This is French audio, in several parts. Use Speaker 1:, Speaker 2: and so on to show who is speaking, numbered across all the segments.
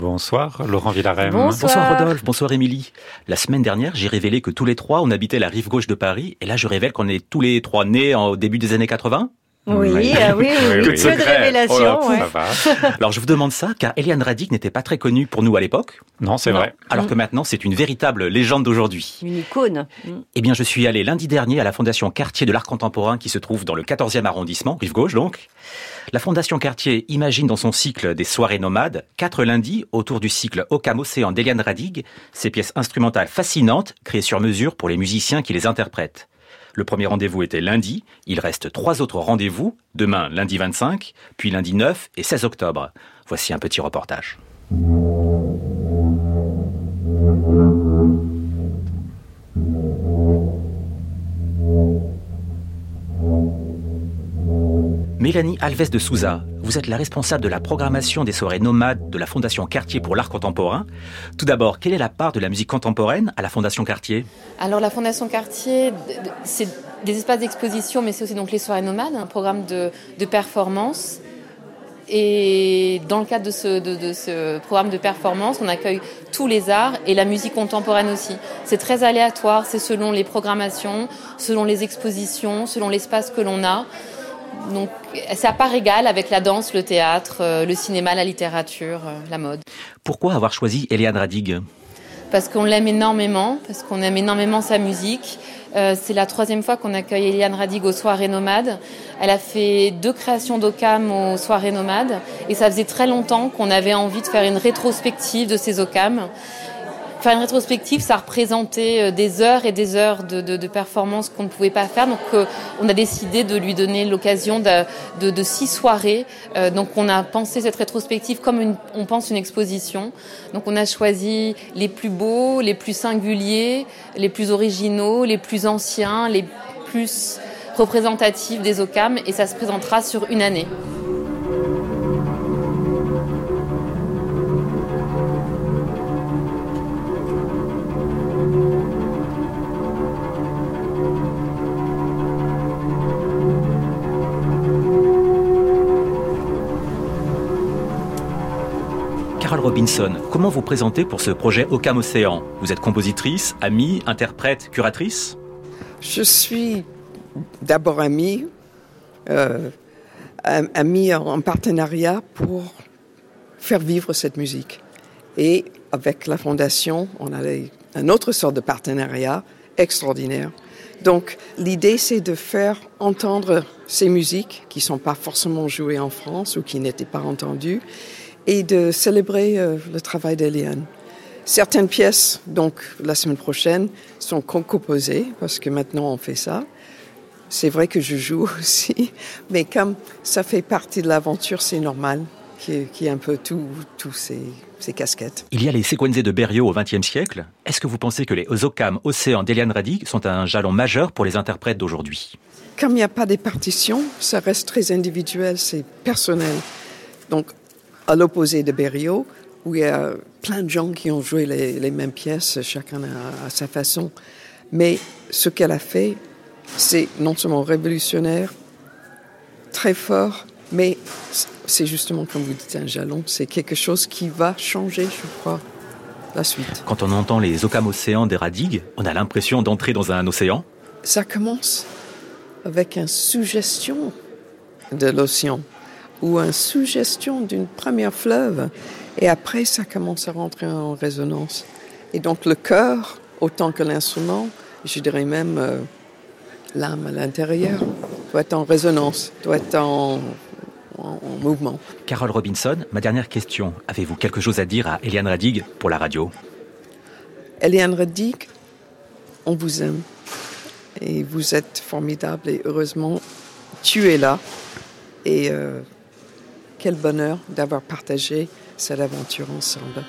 Speaker 1: Bonsoir, Laurent Villarem.
Speaker 2: Bonsoir. Rodolphe, bonsoir Émilie. La semaine dernière, j'ai révélé que tous les trois, on habitait la rive gauche de Paris, et là je révèle qu'on est tous les trois nés au début des années 80
Speaker 3: oui, oui, oui, oui, de révélation.
Speaker 2: Oh Alors je vous demande ça car Eliane Radic n'était pas très connue pour nous à l'époque.
Speaker 1: Non, c'est vrai.
Speaker 2: Alors que maintenant c'est une véritable légende d'aujourd'hui.
Speaker 3: Une icône.
Speaker 2: Eh bien je suis allé lundi dernier à la Fondation Cartier de l'Art Contemporain qui se trouve dans le 14e arrondissement, rive gauche donc. La Fondation Cartier imagine dans son cycle des soirées nomades quatre lundis autour du cycle Ocam Océan d'Eliane Radig, ces pièces instrumentales fascinantes créées sur mesure pour les musiciens qui les interprètent. Le premier rendez-vous était lundi. Il reste trois autres rendez-vous, demain lundi 25, puis lundi 9 et 16 octobre. Voici un petit reportage. Mélanie Alves de Souza, vous êtes la responsable de la programmation des soirées nomades de la Fondation Cartier pour l'art contemporain. Tout d'abord, quelle est la part de la musique contemporaine à la Fondation Cartier?
Speaker 4: Alors la Fondation Cartier, c'est des espaces d'exposition, mais c'est aussi donc les soirées nomades, un programme de, performance. Et dans le cadre de ce, de ce, programme de performance, on accueille tous les arts et la musique contemporaine aussi. C'est très aléatoire, c'est selon les programmations, selon les expositions, selon l'espace que l'on a. Donc c'est à part égale avec la danse, le théâtre, euh, le cinéma, la littérature, euh, la mode.
Speaker 2: Pourquoi avoir choisi Eliane Radig?
Speaker 4: Parce qu'on l'aime énormément, parce qu'on aime énormément sa musique. Euh, c'est la troisième fois qu'on accueille Eliane Radig aux soirées nomades. Elle a fait deux créations d'OCAM aux soirées nomades et ça faisait très longtemps qu'on avait envie de faire une rétrospective de ces OCAM. Faire une rétrospective, ça représentait euh, des heures et des heures de, de, de performances qu'on ne pouvait pas faire. Donc, euh, on a décidé de lui donner l'occasion de, de, six soirées. Euh, donc, on a pensé cette rétrospective comme une, on pense une exposition. Donc, on a choisi les plus beaux, les plus singuliers, les plus originaux, les plus anciens, les plus représentatifs des OCAM, et ça se présentera sur une année.
Speaker 2: Robinson, comment vous présentez pour ce projet Ocam Océan? Vous êtes compositrice, amie, interprète, curatrice?
Speaker 5: Je suis d'abord amie, euh, amie en partenariat pour faire vivre cette musique. Et avec la fondation, on a un autre sort de partenariat extraordinaire. Donc l'idée, c'est de faire entendre ces musiques qui ne sont pas forcément jouées en France ou qui n'étaient pas entendues et de célébrer euh, le travail d'Eliane. Certaines pièces, donc la semaine prochaine, sont composées parce que maintenant on fait ça. C'est vrai que je joue aussi, mais comme ça fait partie de l'aventure, c'est normal qu'il y ait un peu tous ces, ces, casquettes.
Speaker 2: Il y a les séquences de Berriot au XXe siècle. Est-ce que vous pensez que les Ozokam Océan d'Eliane Radi sont un jalon majeur pour les interprètes d'aujourd'hui?
Speaker 5: Comme il n'y a pas des partitions, ça reste très individuel, c'est personnel. Donc à l'opposé de Berriot, où il y a plein de gens qui ont joué les, mêmes pièces, chacun à, sa façon. Mais ce qu'elle a fait, c'est non seulement révolutionnaire, très fort, mais c'est justement, comme vous dites, un jalon. C'est quelque chose qui va changer, je crois, la suite.
Speaker 2: Quand on entend les Océans des Radigues, on a l'impression d'entrer dans un océan
Speaker 5: Ça commence avec une suggestion de l'océan ou une suggestion d'une première fleuve. Et après, ça commence à rentrer en résonance. Et donc le cœur, autant que l'instrument, je dirais même euh, l'âme à l'intérieur, doit être en résonance, doit être en, mouvement.
Speaker 2: Carole Robinson, ma dernière question. Avez-vous quelque chose à dire à Eliane Radig pour la radio?
Speaker 5: Eliane Radig, on vous aime. Et vous êtes formidable et heureusement, tu es là. Et euh, quel bonheur d'avoir partagé cette aventure ensemble.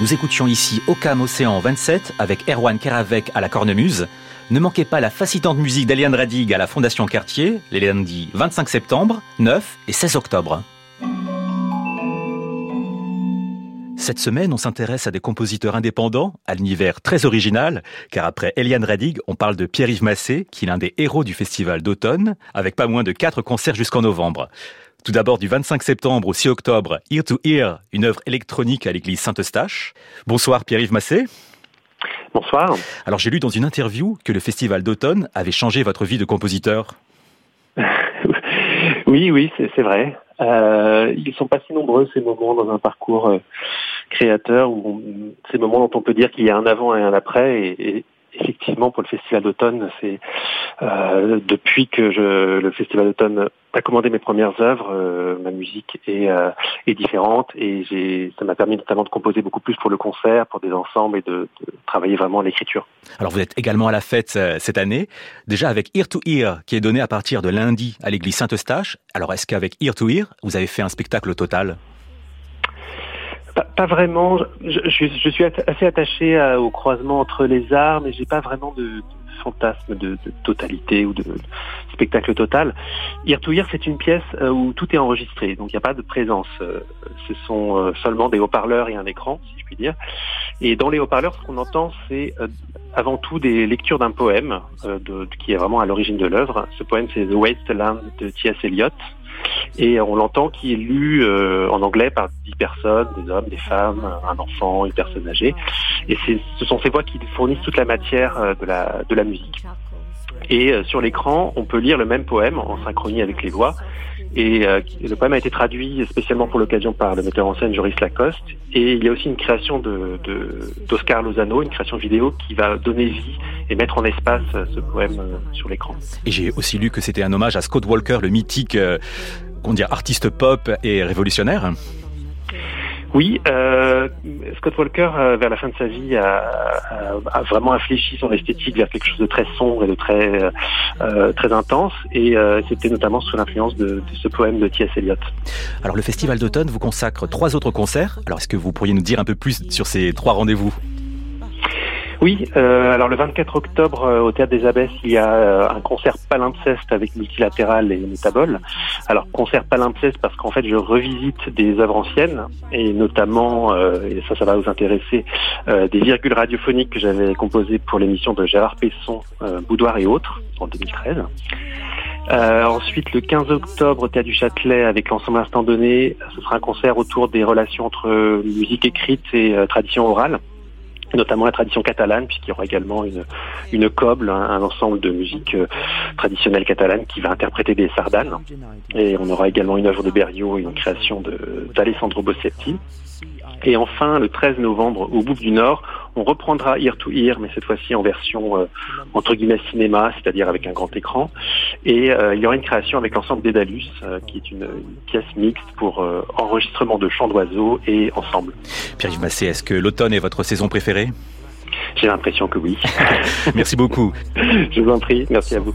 Speaker 2: Nous écoutions ici Ocam Océan 27 avec Erwan Keravec à la cornemuse. Ne manquez pas la fascinante musique d'Eliane Radig à la Fondation Cartier, les lundis 25 septembre, 9 et 16 octobre. Cette semaine, on s'intéresse à des compositeurs indépendants, à l'univers très original, car après Eliane Radig, on parle de Pierre-Yves Massé, qui est l'un des héros du festival d'automne, avec pas moins de 4 concerts jusqu'en novembre. Tout d'abord, du 25 septembre au 6 octobre, Ear to Ear, une œuvre électronique à l'église Saint-Eustache. Bonsoir Pierre-Yves Massé.
Speaker 1: Bonsoir.
Speaker 2: Alors j'ai lu dans une interview que le festival d'automne avait changé votre vie de compositeur.
Speaker 1: oui, oui, c'est vrai. Euh, ils sont pas si nombreux ces moments dans un parcours euh, créateur où ces moments dont on peut dire qu'il y a un avant et un après et, effectivement pour le festival d'automne c'est euh, depuis que le festival d'automne a commandé mes premières œuvres euh, ma musique est, euh, différente et ça m'a permis notamment de composer beaucoup plus pour le concert pour des ensembles et de, travailler vraiment l'écriture.
Speaker 2: Alors vous êtes également à la fête cette année. Déjà avec Ear to Ear qui est donné à partir de lundi à l'église Saint-Eustache. Alors est-ce qu'avec Ear to Ear vous avez fait un spectacle total?
Speaker 1: Pas, vraiment. Je, je, suis assez attaché au croisement entre les arts, mais j'ai pas vraiment de, de fantasme de, de, totalité ou de spectacle total. Ear to Ear, c'est une pièce euh, où tout est enregistré, donc il n'y a pas de présence. Euh, ce sont euh, seulement des haut-parleurs et un écran, si je puis dire. Et dans les haut-parleurs, ce qu'on entend, c'est avant tout des lectures d'un poème de, qui est vraiment à l'origine de l'œuvre. Ce poème, c'est The Wasteland de T.S. Eliot et on l'entend qui est lu euh, en anglais par dix personnes, des hommes, des femmes, un enfant, une personne âgée. Et ce sont ces voix qui fournissent toute la matière euh, de la, de la musique. Et euh, sur l'écran, on peut lire le même poème en synchronie avec les voix. Et le poème a été traduit spécialement pour l'occasion par le metteur en scène Joris Lacoste. Et il y a aussi une création de, d'Oscar Lozano, une création vidéo qui va donner vie et mettre en espace ce poème sur l'écran.
Speaker 2: Et j'ai aussi lu que c'était un hommage à Scott Walker, le mythique qu'on dire artiste pop et révolutionnaire
Speaker 1: oui, euh, Scott Walker, euh, vers la fin de sa vie, a, a, vraiment infléchi son esthétique vers quelque chose de très sombre et de très euh, très intense, et euh, c'était notamment sous l'influence de, de, ce poème de T.S. Eliot.
Speaker 2: Alors le Festival d'automne vous consacre trois autres concerts. Alors est-ce que vous pourriez nous dire un peu plus sur ces trois rendez-vous?
Speaker 1: Oui, euh, alors le 24 octobre euh, au Théâtre des Abbesses, il y a euh, un concert palimpseste avec multilatéral et métabole. Alors concert palimpseste parce qu'en fait je revisite des œuvres anciennes et notamment, et ça ça va vous intéresser, des virgules radiophoniques que j'avais composées pour l'émission de Gérard Pesson, Boudoir et autres en 2013. Euh, ensuite, le 15 octobre, au Théâtre du Châtelet, avec l'ensemble instant donné, ce sera un concert autour des relations entre musique écrite et tradition orale notamment la tradition catalane, puisqu'il y aura également une, une coble, un, ensemble de musique euh, traditionnelle catalane qui va interpréter des sardanes. Et on aura également une œuvre de Berriot une création d'Alessandro Bossetti. Et enfin, le 13 novembre, au Bouffe du Nord, on reprendra Ear to Ear, mais cette fois-ci en version euh, entre guillemets cinéma, c'est-à-dire avec un grand écran. Et euh, il y aura une création avec l'ensemble d'Edalus, euh, qui est une, une, pièce mixte pour euh, enregistrement de chants d'oiseaux et ensemble.
Speaker 2: Pierre-Yves Massé, est-ce que l'automne est votre saison préférée?
Speaker 1: J'ai l'impression que oui.
Speaker 2: Merci beaucoup.
Speaker 1: Je vous en prie, merci à vous.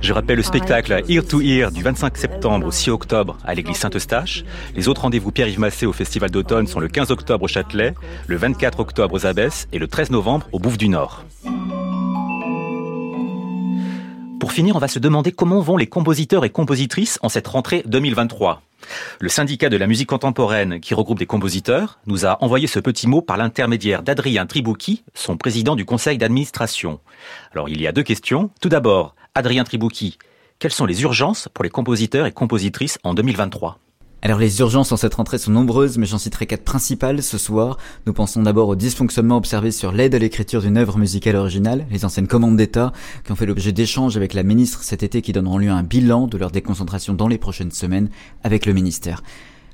Speaker 2: Je rappelle le spectacle Ear to Ear du 25 septembre au 6 octobre à l'église Saint-Eustache. Les autres rendez-vous Pierre-Yves Massé au Festival d'automne sont le 15 octobre au Châtelet, le 24 octobre aux Abbesses et le 13 novembre au Bouffe du Nord. Pour finir, on va se demander comment vont les compositeurs et compositrices en cette rentrée 2023. Le syndicat de la musique contemporaine, qui regroupe des compositeurs, nous a envoyé ce petit mot par l'intermédiaire d'Adrien Tribouki, son président du conseil d'administration. Alors il y a deux questions. Tout d'abord, Adrien Tribouki, quelles sont les urgences pour les compositeurs et compositrices en 2023
Speaker 6: alors les urgences en cette rentrée sont nombreuses, mais j'en citerai quatre principales ce soir. Nous pensons d'abord aux dysfonctionnements observés sur l'aide à l'écriture d'une œuvre musicale originale, les anciennes commandes d'État, qui ont fait l'objet d'échanges avec la ministre cet été qui donneront lieu à un bilan de leur déconcentration dans les prochaines semaines avec le ministère.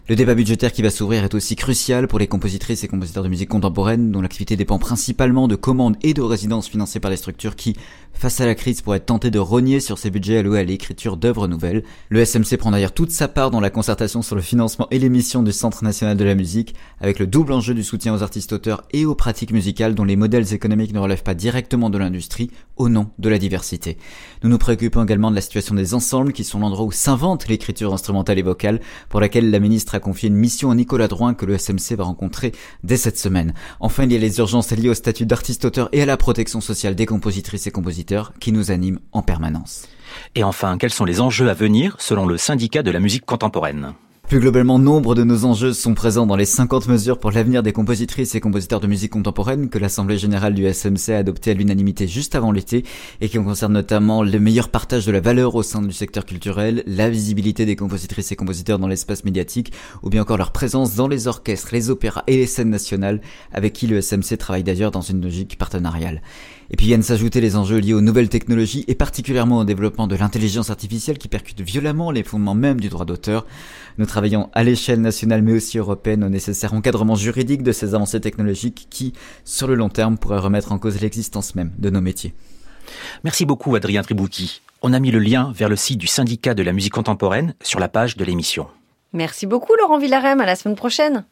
Speaker 6: Le débat budgétaire qui va s'ouvrir est aussi crucial pour les compositrices et compositeurs de musique contemporaine dont l'activité dépend principalement de commandes et de résidences financées par les structures qui, face à la crise, pourraient tenter de rogner sur ces budgets alloués à l'écriture d'œuvres nouvelles. Le SMC prend d'ailleurs toute sa part dans la concertation sur le financement et l'émission du Centre national de la musique, avec le double enjeu du soutien aux artistes auteurs et aux pratiques musicales dont les modèles économiques ne relèvent pas directement de l'industrie au nom de la diversité. Nous nous préoccupons également de la situation des ensembles qui sont l'endroit où s'invente l'écriture instrumentale et vocale, pour laquelle la ministre a confié une mission à Nicolas Drouin que le SMC va rencontrer dès cette semaine. Enfin, il y a les urgences liées au statut d'artiste-auteur et à la protection sociale des compositrices et compositeurs qui nous animent en permanence.
Speaker 2: Et enfin, quels sont les enjeux à venir selon le syndicat de la musique contemporaine?
Speaker 6: Plus globalement, nombre de nos enjeux sont présents dans les 50 mesures pour l'avenir des compositrices et compositeurs de musique contemporaine que l'Assemblée générale du SMC a adopté à l'unanimité juste avant l'été et qui concernent notamment le meilleur partage de la valeur au sein du secteur culturel, la visibilité des compositrices et compositeurs dans l'espace médiatique ou bien encore leur présence dans les orchestres, les opéras et les scènes nationales avec qui le SMC travaille d'ailleurs dans une logique partenariale. Et puis viennent s'ajouter les enjeux liés aux nouvelles technologies et particulièrement au développement de l'intelligence artificielle qui percute violemment les fondements même du droit d'auteur. Nous travaillons à l'échelle nationale mais aussi européenne au nécessaire encadrement juridique de ces avancées technologiques qui, sur le long terme, pourraient remettre en cause l'existence même de nos métiers.
Speaker 2: Merci beaucoup Adrien Tribouti. On a mis le lien vers le site du syndicat de la musique contemporaine sur la page de l'émission.
Speaker 3: Merci beaucoup Laurent Villarem, à la semaine prochaine.